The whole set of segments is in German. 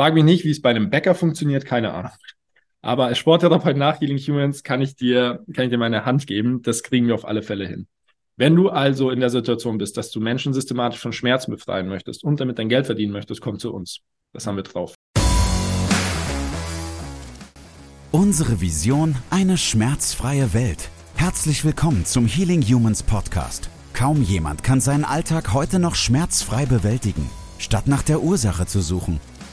Frag mich nicht, wie es bei einem Bäcker funktioniert, keine Ahnung. Aber als Sporttherapeut nach Healing Humans kann ich dir, kann ich dir meine Hand geben. Das kriegen wir auf alle Fälle hin. Wenn du also in der Situation bist, dass du Menschen systematisch von Schmerzen befreien möchtest und damit dein Geld verdienen möchtest, komm zu uns. Das haben wir drauf. Unsere Vision, eine schmerzfreie Welt. Herzlich willkommen zum Healing Humans Podcast. Kaum jemand kann seinen Alltag heute noch schmerzfrei bewältigen. Statt nach der Ursache zu suchen,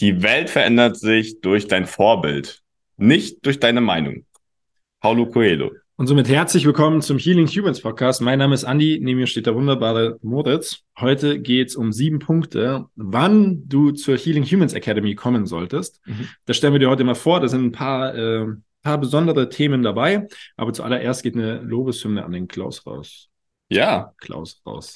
Die Welt verändert sich durch dein Vorbild, nicht durch deine Meinung. Paulo Coelho. Und somit herzlich willkommen zum Healing Humans Podcast. Mein Name ist Andi, neben mir steht der wunderbare Moritz. Heute geht es um sieben Punkte, wann du zur Healing Humans Academy kommen solltest. Mhm. Das stellen wir dir heute mal vor. Da sind ein paar, äh, paar besondere Themen dabei. Aber zuallererst geht eine Lobeshymne an den Klaus raus. Ja. Klaus raus.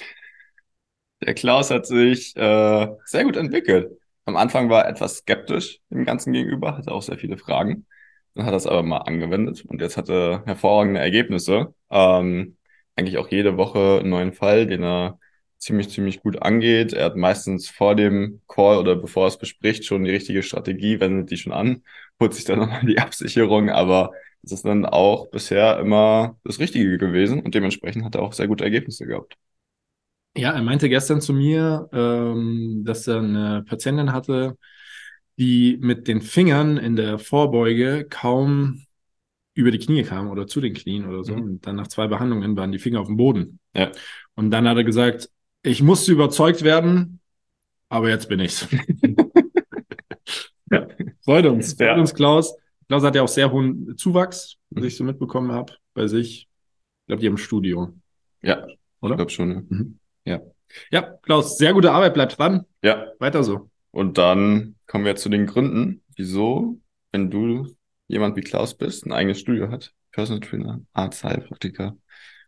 Der Klaus hat sich äh, sehr gut entwickelt. Am Anfang war er etwas skeptisch dem Ganzen gegenüber, hatte auch sehr viele Fragen. Dann hat er es aber mal angewendet und jetzt hat er hervorragende Ergebnisse. Ähm, eigentlich auch jede Woche einen neuen Fall, den er ziemlich, ziemlich gut angeht. Er hat meistens vor dem Call oder bevor er es bespricht schon die richtige Strategie, wendet die schon an, holt sich dann nochmal die Absicherung, aber es ist dann auch bisher immer das Richtige gewesen und dementsprechend hat er auch sehr gute Ergebnisse gehabt. Ja, er meinte gestern zu mir, ähm, dass er eine Patientin hatte, die mit den Fingern in der Vorbeuge kaum über die Knie kam oder zu den Knien oder so. Mhm. Und dann nach zwei Behandlungen waren die Finger auf dem Boden. Ja. Und dann hat er gesagt, ich musste überzeugt werden, aber jetzt bin ich's. ja. Freut uns, freut ja. uns, Klaus. Klaus hat ja auch sehr hohen Zuwachs, was mhm. ich so mitbekommen habe bei sich. Ich glaube, die haben Studio. Ja, oder? Ich glaube schon. Ja. Mhm. Ja. Ja, Klaus, sehr gute Arbeit, bleibt dran. Ja. Weiter so. Und dann kommen wir zu den Gründen, wieso, wenn du jemand wie Klaus bist, ein eigenes Studio hat, Personal Trainer, Arzt, Heilpraktiker,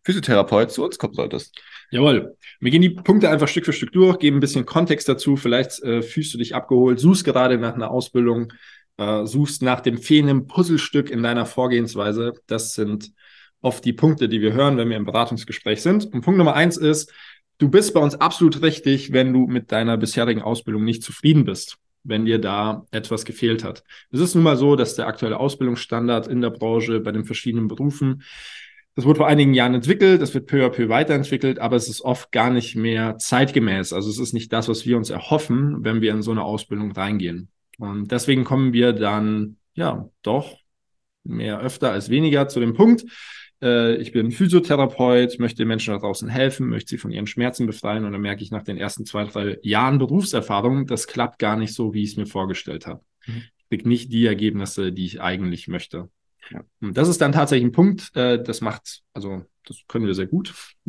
Physiotherapeut, zu uns kommen solltest. Jawohl. Wir gehen die Punkte einfach Stück für Stück durch, geben ein bisschen Kontext dazu. Vielleicht äh, fühlst du dich abgeholt, suchst gerade nach einer Ausbildung, äh, suchst nach dem fehlenden Puzzlestück in deiner Vorgehensweise. Das sind oft die Punkte, die wir hören, wenn wir im Beratungsgespräch sind. Und Punkt Nummer eins ist, du bist bei uns absolut richtig, wenn du mit deiner bisherigen Ausbildung nicht zufrieden bist, wenn dir da etwas gefehlt hat. Es ist nun mal so, dass der aktuelle Ausbildungsstandard in der Branche bei den verschiedenen Berufen das wurde vor einigen Jahren entwickelt, das wird peu à peu weiterentwickelt, aber es ist oft gar nicht mehr zeitgemäß. Also es ist nicht das, was wir uns erhoffen, wenn wir in so eine Ausbildung reingehen. Und deswegen kommen wir dann, ja, doch mehr öfter als weniger zu dem Punkt, äh, ich bin Physiotherapeut, möchte den Menschen da draußen helfen, möchte sie von ihren Schmerzen befreien und dann merke ich nach den ersten zwei, drei Jahren Berufserfahrung, das klappt gar nicht so, wie ich es mir vorgestellt habe. Mhm. Ich kriege nicht die Ergebnisse, die ich eigentlich möchte. Ja. Und das ist dann tatsächlich ein Punkt, äh, das macht, also das können wir sehr gut.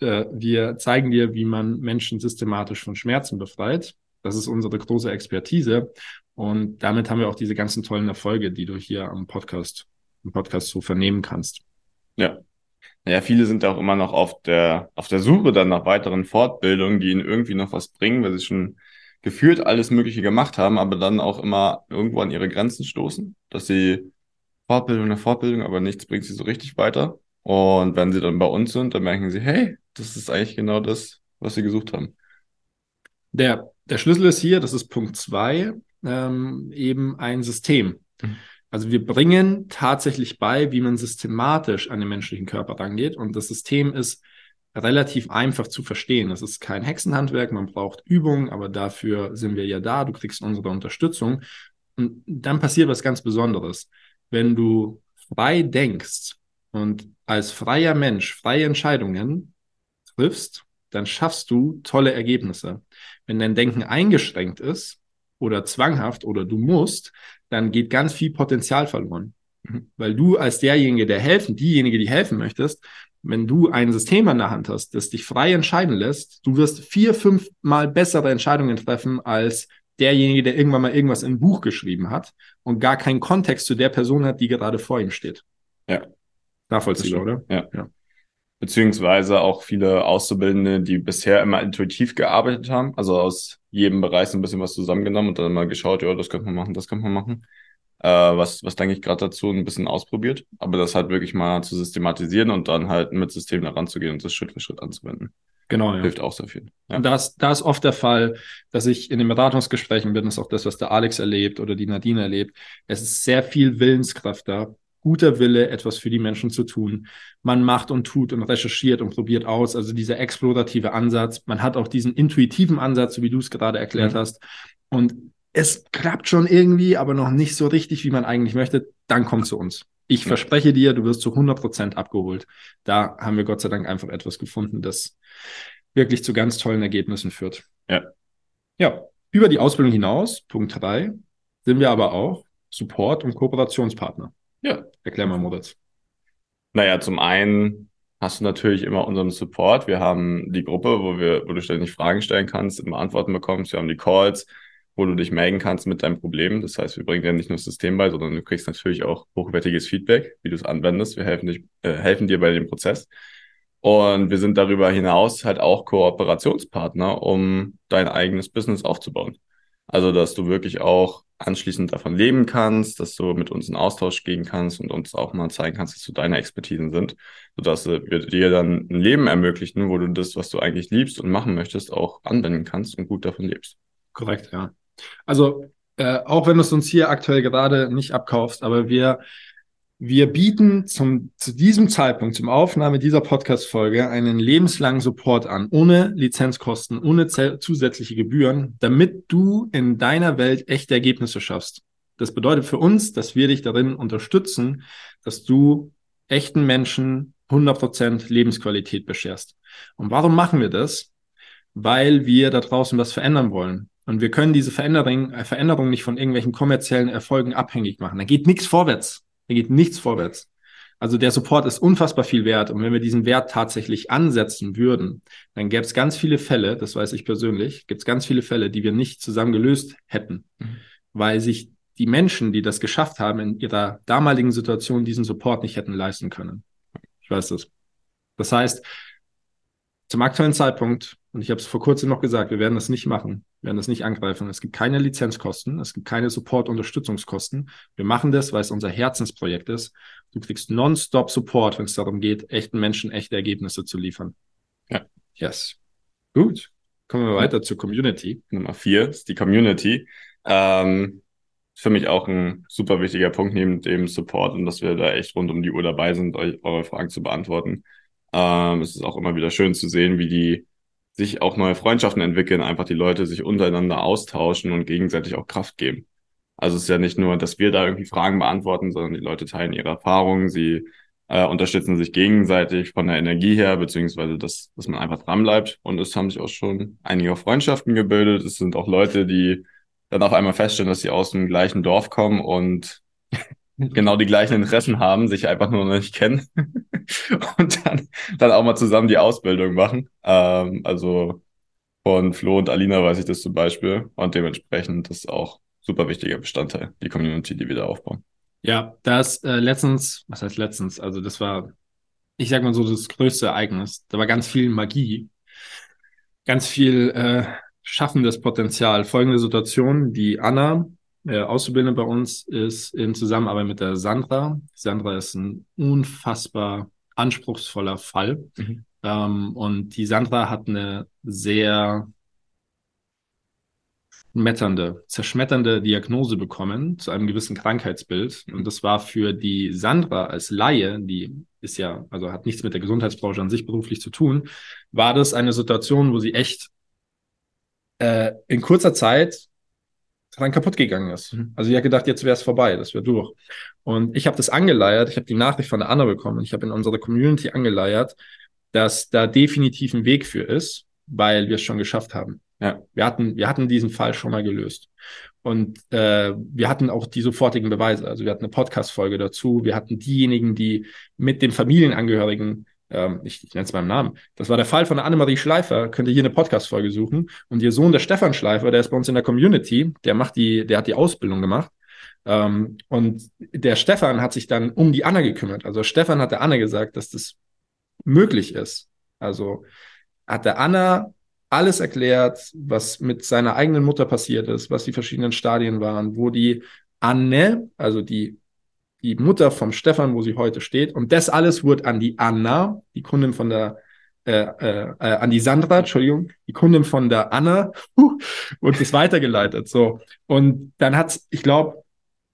äh, wir zeigen dir, wie man Menschen systematisch von Schmerzen befreit. Das ist unsere große Expertise. Und damit haben wir auch diese ganzen tollen Erfolge, die du hier am Podcast, im Podcast so vernehmen kannst. Ja. Naja, viele sind auch immer noch auf der, auf der Suche dann nach weiteren Fortbildungen, die ihnen irgendwie noch was bringen, weil sie schon gefühlt alles Mögliche gemacht haben, aber dann auch immer irgendwo an ihre Grenzen stoßen, dass sie Fortbildung nach Fortbildung, aber nichts bringt sie so richtig weiter. Und wenn sie dann bei uns sind, dann merken sie, hey, das ist eigentlich genau das, was sie gesucht haben. Der, der Schlüssel ist hier, das ist Punkt zwei, ähm, eben ein System. Mhm. Also wir bringen tatsächlich bei, wie man systematisch an den menschlichen Körper rangeht. Und das System ist relativ einfach zu verstehen. Es ist kein Hexenhandwerk, man braucht Übung, aber dafür sind wir ja da. Du kriegst unsere Unterstützung. Und dann passiert was ganz Besonderes. Wenn du frei denkst und als freier Mensch freie Entscheidungen triffst, dann schaffst du tolle Ergebnisse. Wenn dein Denken eingeschränkt ist, oder zwanghaft oder du musst, dann geht ganz viel Potenzial verloren. Mhm. Weil du als derjenige, der helfen, diejenige, die helfen möchtest, wenn du ein System an der Hand hast, das dich frei entscheiden lässt, du wirst vier, fünf Mal bessere Entscheidungen treffen als derjenige, der irgendwann mal irgendwas in ein Buch geschrieben hat und gar keinen Kontext zu der Person hat, die gerade vor ihm steht. Ja. Nachvollziehbar, oder? Ja. ja. Beziehungsweise auch viele Auszubildende, die bisher immer intuitiv gearbeitet haben, also aus jedem Bereich so ein bisschen was zusammengenommen und dann mal geschaut, ja, das könnte man machen, das könnte man machen. Äh, was, was denke ich gerade dazu, ein bisschen ausprobiert. Aber das halt wirklich mal zu systematisieren und dann halt mit System da ranzugehen und das Schritt für Schritt anzuwenden. Genau, ja. Hilft auch sehr viel. Ja. Und da ist, da ist oft der Fall, dass ich in den Beratungsgesprächen bin, das ist auch das, was der Alex erlebt oder die Nadine erlebt. Es ist sehr viel Willenskraft da, guter Wille, etwas für die Menschen zu tun. Man macht und tut und recherchiert und probiert aus. Also dieser explorative Ansatz. Man hat auch diesen intuitiven Ansatz, so wie du es gerade erklärt mhm. hast. Und es klappt schon irgendwie, aber noch nicht so richtig, wie man eigentlich möchte. Dann komm zu uns. Ich verspreche dir, du wirst zu 100 Prozent abgeholt. Da haben wir Gott sei Dank einfach etwas gefunden, das wirklich zu ganz tollen Ergebnissen führt. Ja. Ja. Über die Ausbildung hinaus, Punkt drei, sind wir aber auch Support- und Kooperationspartner. Ja. Erklär mal, Moritz. Naja, zum einen hast du natürlich immer unseren Support. Wir haben die Gruppe, wo wir, wo du ständig Fragen stellen kannst, immer Antworten bekommst. Wir haben die Calls, wo du dich melden kannst mit deinem Problem. Das heißt, wir bringen dir nicht nur das System bei, sondern du kriegst natürlich auch hochwertiges Feedback, wie du es anwendest. Wir helfen, dich, äh, helfen dir bei dem Prozess. Und wir sind darüber hinaus halt auch Kooperationspartner, um dein eigenes Business aufzubauen. Also, dass du wirklich auch anschließend davon leben kannst, dass du mit uns in Austausch gehen kannst und uns auch mal zeigen kannst, dass du deine Expertisen sind, sodass wir dir dann ein Leben ermöglichen, wo du das, was du eigentlich liebst und machen möchtest, auch anwenden kannst und gut davon lebst. Korrekt, ja. Also, äh, auch wenn du es uns hier aktuell gerade nicht abkaufst, aber wir wir bieten zum, zu diesem Zeitpunkt, zum Aufnahme dieser Podcast-Folge, einen lebenslangen Support an, ohne Lizenzkosten, ohne zusätzliche Gebühren, damit du in deiner Welt echte Ergebnisse schaffst. Das bedeutet für uns, dass wir dich darin unterstützen, dass du echten Menschen 100% Lebensqualität bescherst. Und warum machen wir das? Weil wir da draußen was verändern wollen. Und wir können diese Veränderung, Veränderung nicht von irgendwelchen kommerziellen Erfolgen abhängig machen. Da geht nichts vorwärts. Da geht nichts vorwärts. Also der Support ist unfassbar viel wert. Und wenn wir diesen Wert tatsächlich ansetzen würden, dann gäbe es ganz viele Fälle, das weiß ich persönlich, gibt es ganz viele Fälle, die wir nicht zusammen gelöst hätten, mhm. weil sich die Menschen, die das geschafft haben, in ihrer damaligen Situation diesen Support nicht hätten leisten können. Ich weiß das. Das heißt, zum aktuellen Zeitpunkt, und ich habe es vor kurzem noch gesagt, wir werden das nicht machen, wir werden das nicht angreifen. Es gibt keine Lizenzkosten, es gibt keine Support-Unterstützungskosten. Wir machen das, weil es unser Herzensprojekt ist. Du kriegst nonstop Support, wenn es darum geht, echten Menschen echte Ergebnisse zu liefern. Ja. Yes. Gut. Kommen wir weiter zur Community. Nummer vier ist die Community. Ähm, für mich auch ein super wichtiger Punkt neben dem Support und dass wir da echt rund um die Uhr dabei sind, euch eure Fragen zu beantworten. Ähm, es ist auch immer wieder schön zu sehen, wie die sich auch neue Freundschaften entwickeln, einfach die Leute sich untereinander austauschen und gegenseitig auch Kraft geben. Also es ist ja nicht nur, dass wir da irgendwie Fragen beantworten, sondern die Leute teilen ihre Erfahrungen, sie äh, unterstützen sich gegenseitig von der Energie her, beziehungsweise dass, dass man einfach dranbleibt. Und es haben sich auch schon einige Freundschaften gebildet. Es sind auch Leute, die dann auf einmal feststellen, dass sie aus dem gleichen Dorf kommen und genau die gleichen Interessen haben, sich einfach nur noch nicht kennen und dann, dann auch mal zusammen die Ausbildung machen. Ähm, also von Flo und Alina weiß ich das zum Beispiel und dementsprechend ist auch super wichtiger Bestandteil, die Community, die wir da aufbauen. Ja, das äh, letztens, was heißt letztens? Also das war, ich sag mal so, das größte Ereignis. Da war ganz viel Magie, ganz viel äh, schaffendes Potenzial. Folgende Situation, die Anna, äh, Auszubildende bei uns ist in Zusammenarbeit mit der Sandra. Sandra ist ein unfassbar anspruchsvoller Fall. Mhm. Ähm, und die Sandra hat eine sehr metternde, zerschmetternde Diagnose bekommen zu einem gewissen Krankheitsbild. Und das war für die Sandra als Laie, die ist ja, also hat nichts mit der Gesundheitsbranche an sich beruflich zu tun, war das eine Situation, wo sie echt äh, in kurzer Zeit dran kaputt gegangen ist. Mhm. Also ich habe gedacht, jetzt wäre es vorbei, das wäre durch. Und ich habe das angeleiert, ich habe die Nachricht von der Anna bekommen, ich habe in unserer Community angeleiert, dass da definitiv ein Weg für ist, weil wir es schon geschafft haben. Ja, wir hatten, wir hatten diesen Fall schon mal gelöst. Und äh, wir hatten auch die sofortigen Beweise. Also wir hatten eine Podcast-Folge dazu. Wir hatten diejenigen, die mit den Familienangehörigen ähm, ich, ich nenne es beim Namen, das war der Fall von der Annemarie Schleifer, könnt ihr hier eine Podcast-Folge suchen. Und ihr Sohn, der Stefan Schleifer, der ist bei uns in der Community, der macht die, der hat die Ausbildung gemacht. Ähm, und der Stefan hat sich dann um die Anna gekümmert. Also Stefan hat der Anna gesagt, dass das möglich ist. Also hat der Anna alles erklärt, was mit seiner eigenen Mutter passiert ist, was die verschiedenen Stadien waren, wo die Anne, also die, die Mutter vom Stefan, wo sie heute steht, und das alles wurde an die Anna, die Kundin von der, äh, äh, äh an die Sandra, Entschuldigung, die Kundin von der Anna, uh, und das weitergeleitet. So. Und dann hat's, ich glaube,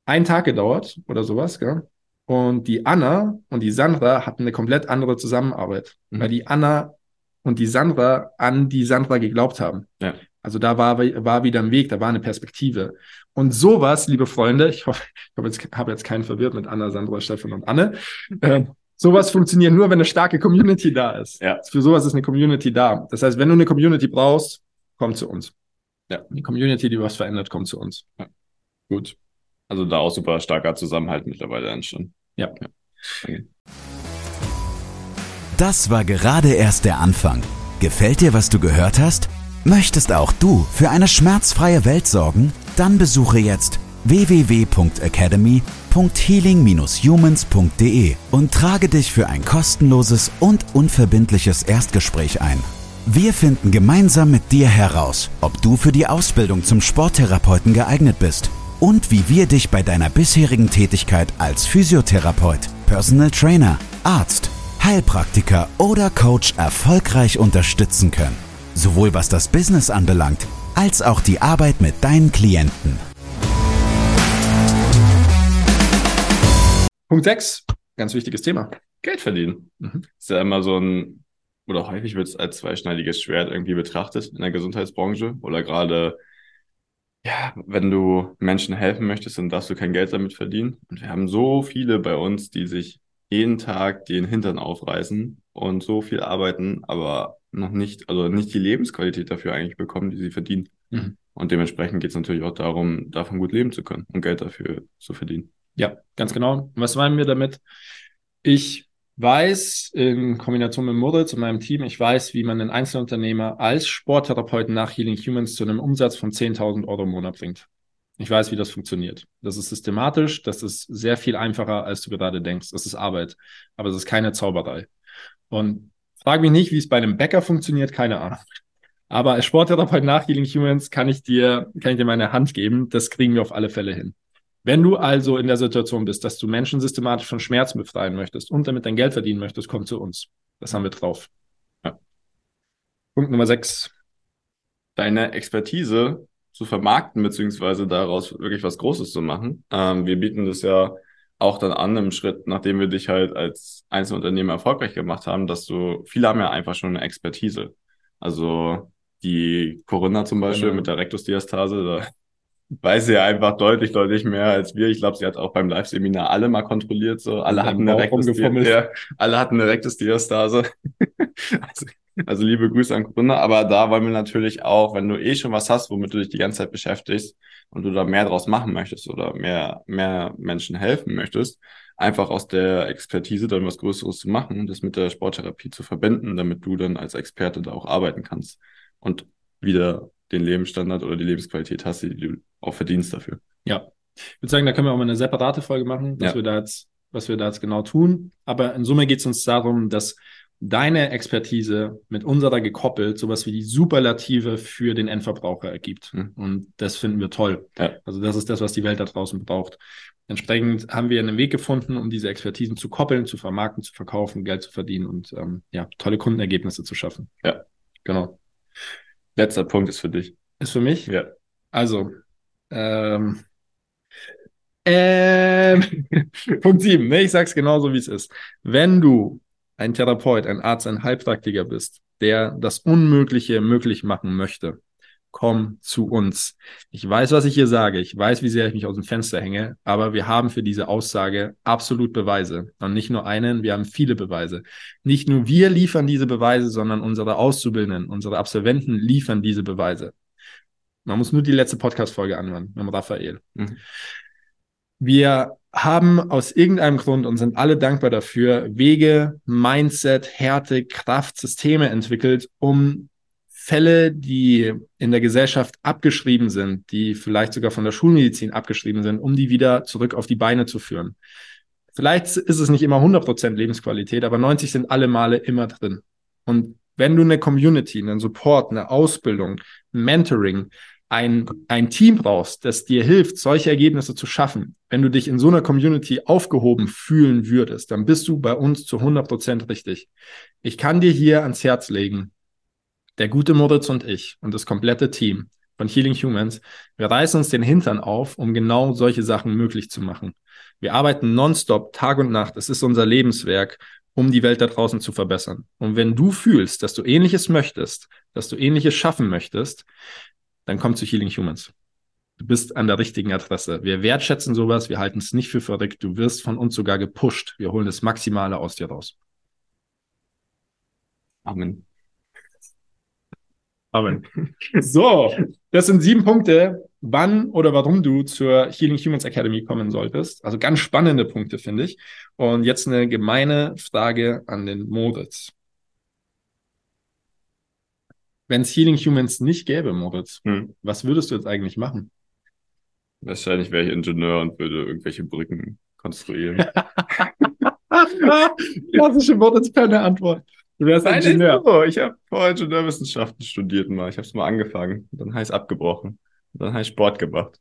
einen Tag gedauert oder sowas, gell? Und die Anna und die Sandra hatten eine komplett andere Zusammenarbeit, mhm. weil die Anna und die Sandra an die Sandra geglaubt haben. Ja. Also da war, war wieder ein Weg, da war eine Perspektive. Und sowas, liebe Freunde, ich hoffe, ich habe jetzt, hab jetzt keinen verwirrt mit Anna, Sandra, Stefan und Anne. Äh, sowas funktioniert nur, wenn eine starke Community da ist. Ja. Für sowas ist eine Community da. Das heißt, wenn du eine Community brauchst, komm zu uns. Ja. Die Community, die was verändert, kommt zu uns. Ja. Gut. Also da auch super starker Zusammenhalt mittlerweile entstanden. Ja. ja. Okay. Das war gerade erst der Anfang. Gefällt dir, was du gehört hast? Möchtest auch du für eine schmerzfreie Welt sorgen? Dann besuche jetzt www.academy.healing-humans.de und trage dich für ein kostenloses und unverbindliches Erstgespräch ein. Wir finden gemeinsam mit dir heraus, ob du für die Ausbildung zum Sporttherapeuten geeignet bist und wie wir dich bei deiner bisherigen Tätigkeit als Physiotherapeut, Personal Trainer, Arzt, Heilpraktiker oder Coach erfolgreich unterstützen können. Sowohl was das Business anbelangt, als auch die Arbeit mit deinen Klienten. Punkt 6, ganz wichtiges Thema. Geld verdienen. Mhm. Ist ja immer so ein, oder häufig wird es als zweischneidiges Schwert irgendwie betrachtet in der Gesundheitsbranche oder gerade, ja, wenn du Menschen helfen möchtest, dann darfst du kein Geld damit verdienen. Und wir haben so viele bei uns, die sich jeden Tag den Hintern aufreißen und so viel arbeiten, aber noch nicht, also nicht die Lebensqualität dafür eigentlich bekommen, die sie verdienen. Mhm. Und dementsprechend geht es natürlich auch darum, davon gut leben zu können und Geld dafür zu verdienen. Ja, ganz genau. Was meinen wir damit? Ich weiß in Kombination mit Moritz und meinem Team, ich weiß, wie man einen Einzelunternehmer als Sporttherapeuten nach Healing Humans zu einem Umsatz von 10.000 Euro im Monat bringt. Ich weiß, wie das funktioniert. Das ist systematisch, das ist sehr viel einfacher, als du gerade denkst. Das ist Arbeit, aber es ist keine Zauberei. Und frag mich nicht, wie es bei einem Bäcker funktioniert, keine Ahnung. Aber als Sporttherapeut nach Healing Humans kann ich dir, kann ich dir meine Hand geben. Das kriegen wir auf alle Fälle hin. Wenn du also in der Situation bist, dass du Menschen systematisch von Schmerzen befreien möchtest und damit dein Geld verdienen möchtest, komm zu uns. Das haben wir drauf. Ja. Punkt Nummer sechs. Deine Expertise zu vermarkten, beziehungsweise daraus wirklich was Großes zu machen. Ähm, wir bieten das ja auch dann an im Schritt, nachdem wir dich halt als Einzelunternehmer erfolgreich gemacht haben, dass du, viele haben ja einfach schon eine Expertise. Also die Corinna zum Beispiel genau. mit der Rektusdiastase, da weiß sie ja einfach deutlich, deutlich mehr als wir. Ich glaube, sie hat auch beim Live-Seminar alle mal kontrolliert, so alle hatten eine Rektusdiastase. Ja, alle hatten eine Rektusdiastase. also also liebe Grüße an Gründer, aber da wollen wir natürlich auch, wenn du eh schon was hast, womit du dich die ganze Zeit beschäftigst und du da mehr draus machen möchtest oder mehr, mehr Menschen helfen möchtest, einfach aus der Expertise dann was Größeres zu machen und das mit der Sporttherapie zu verbinden, damit du dann als Experte da auch arbeiten kannst und wieder den Lebensstandard oder die Lebensqualität hast, die du auch verdienst dafür. Ja. Ich würde sagen, da können wir auch mal eine separate Folge machen, was ja. wir da jetzt, was wir da jetzt genau tun. Aber in Summe geht es uns darum, dass deine Expertise mit unserer gekoppelt sowas wie die Superlative für den Endverbraucher ergibt. Mhm. Und das finden wir toll. Ja. Also das ist das, was die Welt da draußen braucht. Entsprechend haben wir einen Weg gefunden, um diese Expertisen zu koppeln, zu vermarkten, zu verkaufen, Geld zu verdienen und ähm, ja, tolle Kundenergebnisse zu schaffen. Ja, genau. Letzter Punkt ist für dich. Ist für mich? Ja. Also, ähm, ähm, Punkt 7, ne, ich sag's genauso, wie es ist. Wenn du ein Therapeut, ein Arzt, ein Heilpraktiker bist, der das Unmögliche möglich machen möchte, komm zu uns. Ich weiß, was ich hier sage. Ich weiß, wie sehr ich mich aus dem Fenster hänge, aber wir haben für diese Aussage absolut Beweise. Und nicht nur einen, wir haben viele Beweise. Nicht nur wir liefern diese Beweise, sondern unsere Auszubildenden, unsere Absolventen liefern diese Beweise. Man muss nur die letzte Podcast-Folge anhören mit Raphael. Mhm. Wir haben aus irgendeinem Grund und sind alle dankbar dafür, Wege, Mindset, Härte, Kraft, Systeme entwickelt, um Fälle, die in der Gesellschaft abgeschrieben sind, die vielleicht sogar von der Schulmedizin abgeschrieben sind, um die wieder zurück auf die Beine zu führen. Vielleicht ist es nicht immer 100% Lebensqualität, aber 90 sind alle Male immer drin. Und wenn du eine Community, einen Support, eine Ausbildung, Mentoring, ein, ein Team brauchst, das dir hilft, solche Ergebnisse zu schaffen, wenn du dich in so einer Community aufgehoben fühlen würdest, dann bist du bei uns zu 100% richtig. Ich kann dir hier ans Herz legen, der gute Moritz und ich und das komplette Team von Healing Humans, wir reißen uns den Hintern auf, um genau solche Sachen möglich zu machen. Wir arbeiten nonstop, Tag und Nacht. Es ist unser Lebenswerk, um die Welt da draußen zu verbessern. Und wenn du fühlst, dass du ähnliches möchtest, dass du ähnliches schaffen möchtest, dann komm zu Healing Humans. Du bist an der richtigen Adresse. Wir wertschätzen sowas, wir halten es nicht für verrückt. Du wirst von uns sogar gepusht. Wir holen das Maximale aus dir raus. Amen. Amen. So, das sind sieben Punkte, wann oder warum du zur Healing Humans Academy kommen solltest. Also ganz spannende Punkte, finde ich. Und jetzt eine gemeine Frage an den Moritz. Wenn es Healing Humans nicht gäbe, Moritz, hm. was würdest du jetzt eigentlich machen? Wahrscheinlich wäre ich Ingenieur und würde irgendwelche Brücken konstruieren. Klassische Moritz-Penne-Antwort. Du wärst Nein, Ingenieur. So. Ich habe vorher Ingenieurwissenschaften studiert mal. Ich habe es mal angefangen. Dann heißt abgebrochen. Dann heißt Sport gemacht.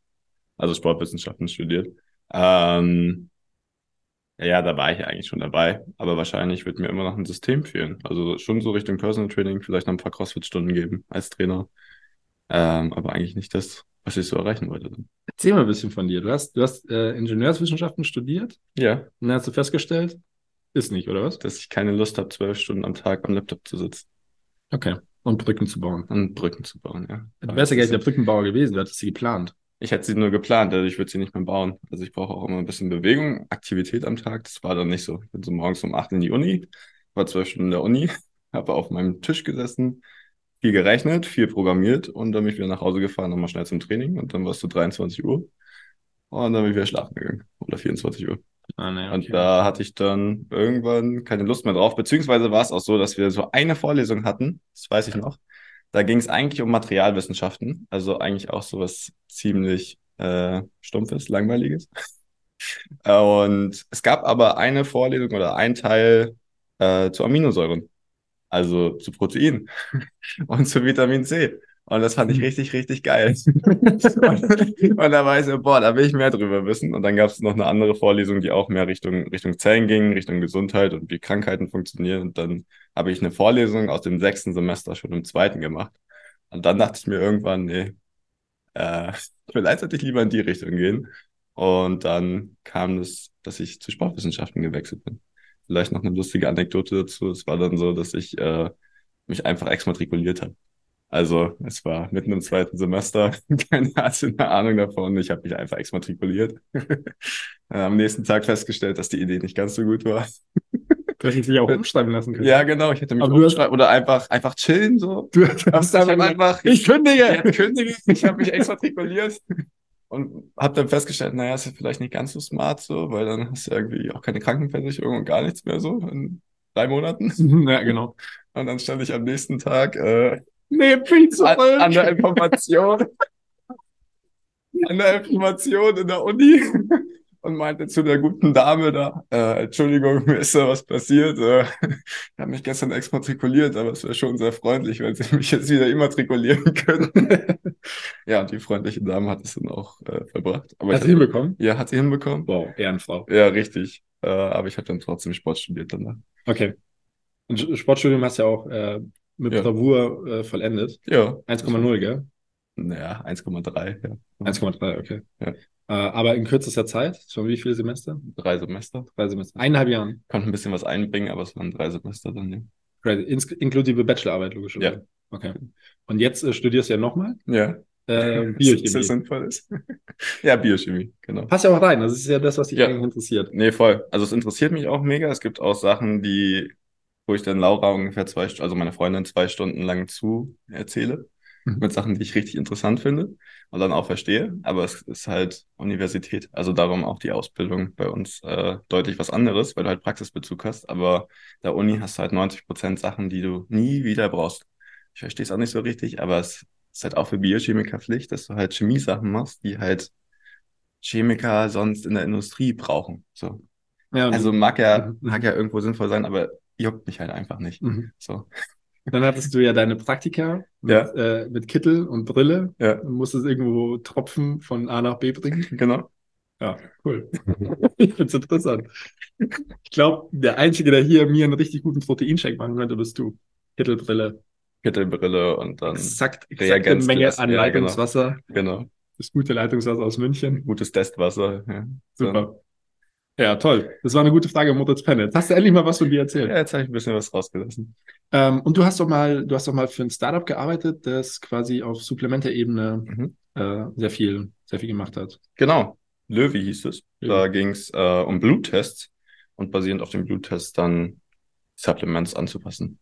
Also Sportwissenschaften studiert. Ähm, ja, da war ich eigentlich schon dabei. Aber wahrscheinlich wird mir immer noch ein System fehlen. Also schon so Richtung Personal Training, vielleicht noch ein paar CrossFit-Stunden geben als Trainer. Ähm, aber eigentlich nicht das, was ich so erreichen wollte. Erzähl mal ein bisschen von dir. Du hast, du hast äh, Ingenieurswissenschaften studiert. Ja. Und dann hast du festgestellt, ist nicht, oder was? Dass ich keine Lust habe, zwölf Stunden am Tag am Laptop zu sitzen. Okay. Und Brücken zu bauen. Und Brücken zu bauen, ja. Du wärst ja gar nicht der Brückenbauer gewesen, du hattest sie geplant. Ich hätte sie nur geplant, also ich würde sie nicht mehr bauen. Also ich brauche auch immer ein bisschen Bewegung, Aktivität am Tag. Das war dann nicht so. Ich bin so morgens um acht in die Uni, war zwölf Stunden in der Uni, habe auf meinem Tisch gesessen, viel gerechnet, viel programmiert und dann bin ich wieder nach Hause gefahren, nochmal schnell zum Training und dann war es so 23 Uhr. Und dann bin ich wieder schlafen gegangen. Oder 24 Uhr. Ah, nee, okay. Und da hatte ich dann irgendwann keine Lust mehr drauf. Beziehungsweise war es auch so, dass wir so eine Vorlesung hatten, das weiß ich noch. Da ging es eigentlich um Materialwissenschaften, also eigentlich auch so was ziemlich äh, Stumpfes, Langweiliges. Und es gab aber eine Vorlesung oder ein Teil äh, zu Aminosäuren, also zu Protein und zu Vitamin C. Und das fand ich mhm. richtig, richtig geil. und, und da war ich so, boah, da will ich mehr drüber wissen. Und dann gab es noch eine andere Vorlesung, die auch mehr Richtung, Richtung Zellen ging, Richtung Gesundheit und wie Krankheiten funktionieren. Und dann habe ich eine Vorlesung aus dem sechsten Semester schon im zweiten gemacht. Und dann dachte ich mir irgendwann, nee, äh, vielleicht sollte ich lieber in die Richtung gehen. Und dann kam es, dass ich zu Sportwissenschaften gewechselt bin. Vielleicht noch eine lustige Anekdote dazu. Es war dann so, dass ich äh, mich einfach exmatrikuliert habe. Also es war mitten im zweiten Semester, keine Ahnung davon. Ich habe mich einfach exmatrikuliert. Am nächsten Tag festgestellt, dass die Idee nicht ganz so gut war. Du hättest dich auch umschreiben lassen können. Ja, genau. Ich hätte mich Aber umschreiben oder einfach, einfach chillen so. Du hast einfach, einfach ich kündige. Ja, kündige. Ich habe mich exmatrikuliert und habe dann festgestellt, naja, ist ja vielleicht nicht ganz so smart so, weil dann hast du irgendwie auch keine Krankenversicherung und gar nichts mehr so in drei Monaten. Ja, genau. Und dann stand ich am nächsten Tag äh, Nee, bin zurück. An, an der Information. an der Information in der Uni und meinte zu der guten Dame da, äh, Entschuldigung, mir ist da was passiert. Äh, ich habe mich gestern exmatrikuliert, aber es wäre schon sehr freundlich, wenn Sie mich jetzt wieder immatrikulieren könnten. ja, und die freundliche Dame hat es dann auch äh, verbracht. Aber hat sie hinbekommen? Ja, hat sie hinbekommen. Wow, Ehrenfrau. Ja, richtig. Äh, aber ich habe dann trotzdem Sport studiert danach. Okay. Und Sportstudium hast ja auch äh, mit ja. Bravour äh, vollendet. Ja. 1,0, gell? Naja, 1,3, ja. 1,3, okay. Ja. Äh, aber in kürzester Zeit, schon wie viele Semester? Drei Semester. Drei Semester. Eineinhalb Jahren. Konnte ein bisschen was einbringen, aber es waren drei Semester dann, ja. Ins inklusive Bachelorarbeit, logisch. Ja. Okay. Und jetzt äh, studierst du ja nochmal? Ja. Äh, Biochemie. Das sinnvoll ist. ja, Biochemie, genau. Passt ja auch rein, das ist ja das, was dich ja. eigentlich interessiert. Nee, voll. Also es interessiert mich auch mega. Es gibt auch Sachen, die wo ich dann Laura ungefähr zwei, also meine Freundin zwei Stunden lang zu erzähle. mhm. mit Sachen, die ich richtig interessant finde und dann auch verstehe. Aber es ist halt Universität. Also darum auch die Ausbildung bei uns äh, deutlich was anderes, weil du halt Praxisbezug hast. Aber der Uni hast du halt 90 Prozent Sachen, die du nie wieder brauchst. Ich verstehe es auch nicht so richtig, aber es ist halt auch für Biochemiker Pflicht, dass du halt Chemiesachen machst, die halt Chemiker sonst in der Industrie brauchen. So. Ja, also mag ja, mag ja irgendwo sinnvoll sein, aber juckt mich halt einfach nicht. Mhm. So. Dann hattest du ja deine Praktika mit, ja. äh, mit Kittel und Brille ja. und musstest irgendwo Tropfen von A nach B bringen. Genau. Ja, cool. ich finde es interessant. Ich glaube, der Einzige, der hier mir einen richtig guten Proteincheck machen könnte, bist du. Kittelbrille. Kittelbrille und dann exakt, exakt eine Menge an ja, Leitungswasser. Genau. genau. Das gute Leitungswasser aus München. Gutes Testwasser. Ja. Super. Ja, toll. Das war eine gute Frage, Moritz Penne. Jetzt hast du endlich mal was von dir erzählt. Ja, jetzt habe ich ein bisschen was rausgelassen. Ähm, und du hast doch mal, du hast doch mal für ein Startup gearbeitet, das quasi auf Supplemente-Ebene mhm. äh, sehr viel, sehr viel gemacht hat. Genau. Löwy hieß es. Ja. Da ging es äh, um Bluttests und basierend auf den Bluttests dann Supplements anzupassen.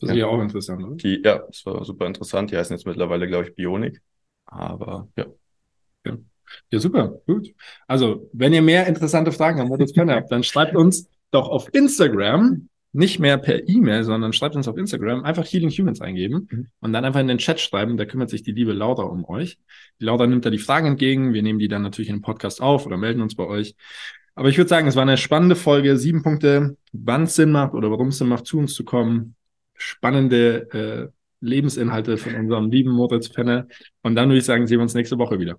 Das ist ja auch interessant, oder? Die, ja, das war super interessant. Die heißen jetzt mittlerweile, glaube ich, Bionik. Aber ja. ja. Ja, super, gut. Also, wenn ihr mehr interessante Fragen am Modus Könner habt, dann schreibt uns doch auf Instagram, nicht mehr per E-Mail, sondern schreibt uns auf Instagram, einfach Healing Humans eingeben mhm. und dann einfach in den Chat schreiben, da kümmert sich die liebe Laura um euch. Die Laura nimmt da die Fragen entgegen, wir nehmen die dann natürlich in den Podcast auf oder melden uns bei euch. Aber ich würde sagen, es war eine spannende Folge, sieben Punkte, wann es Sinn macht oder warum es Sinn macht, zu uns zu kommen. Spannende äh, Lebensinhalte von unserem lieben Moritz Penne. Und dann würde ich sagen, sehen wir uns nächste Woche wieder.